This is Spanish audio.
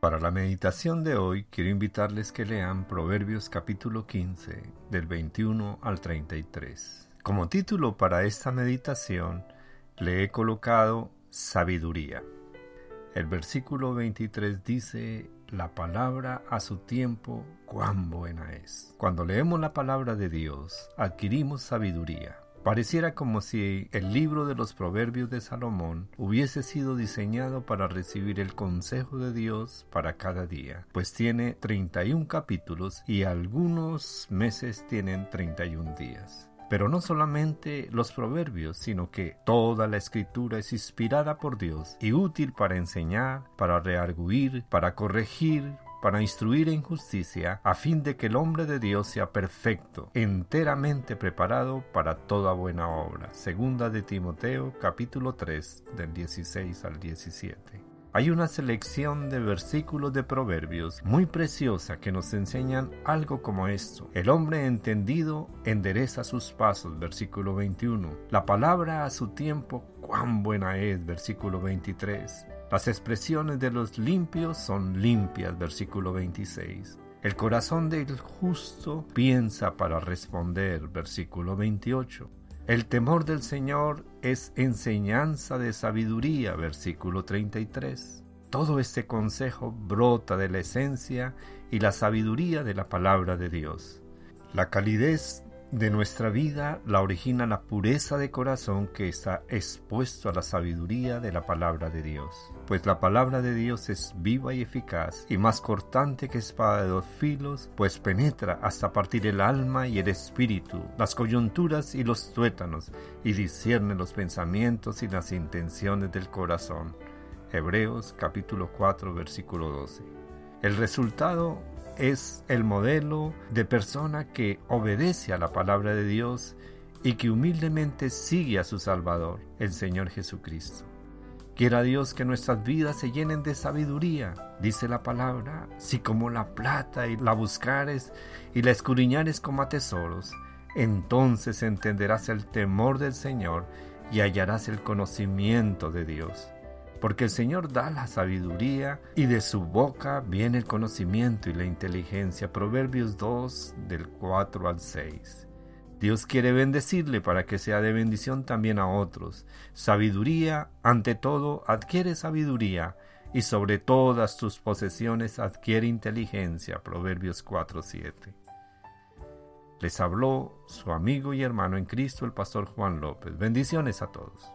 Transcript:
Para la meditación de hoy quiero invitarles que lean Proverbios capítulo 15 del 21 al 33. Como título para esta meditación le he colocado sabiduría. El versículo 23 dice, la palabra a su tiempo, cuán buena es. Cuando leemos la palabra de Dios, adquirimos sabiduría. Pareciera como si el libro de los Proverbios de Salomón hubiese sido diseñado para recibir el consejo de Dios para cada día, pues tiene 31 capítulos y algunos meses tienen 31 días. Pero no solamente los proverbios, sino que toda la escritura es inspirada por Dios y útil para enseñar, para rearguir, para corregir, para instruir en justicia, a fin de que el hombre de Dios sea perfecto, enteramente preparado para toda buena obra. Segunda de Timoteo, capítulo 3, del 16 al 17. Hay una selección de versículos de proverbios muy preciosa que nos enseñan algo como esto. El hombre entendido endereza sus pasos, versículo 21. La palabra a su tiempo, cuán buena es, versículo 23. Las expresiones de los limpios son limpias, versículo 26. El corazón del justo piensa para responder, versículo 28. El temor del Señor es enseñanza de sabiduría, versículo 33. Todo este consejo brota de la esencia y la sabiduría de la palabra de Dios. La calidez de nuestra vida la origina la pureza de corazón que está expuesto a la sabiduría de la palabra de Dios. Pues la palabra de Dios es viva y eficaz y más cortante que espada de dos filos, pues penetra hasta partir el alma y el espíritu, las coyunturas y los tuétanos, y discierne los pensamientos y las intenciones del corazón. Hebreos capítulo 4 versículo 12. El resultado es el modelo de persona que obedece a la palabra de Dios y que humildemente sigue a su Salvador, el Señor Jesucristo. Quiera Dios que nuestras vidas se llenen de sabiduría, dice la palabra, si como la plata y la buscares y la escudriñares como a tesoros, entonces entenderás el temor del Señor y hallarás el conocimiento de Dios porque el Señor da la sabiduría y de su boca viene el conocimiento y la inteligencia. Proverbios 2 del 4 al 6. Dios quiere bendecirle para que sea de bendición también a otros. Sabiduría, ante todo, adquiere sabiduría y sobre todas tus posesiones adquiere inteligencia. Proverbios 4:7. Les habló su amigo y hermano en Cristo, el pastor Juan López. Bendiciones a todos.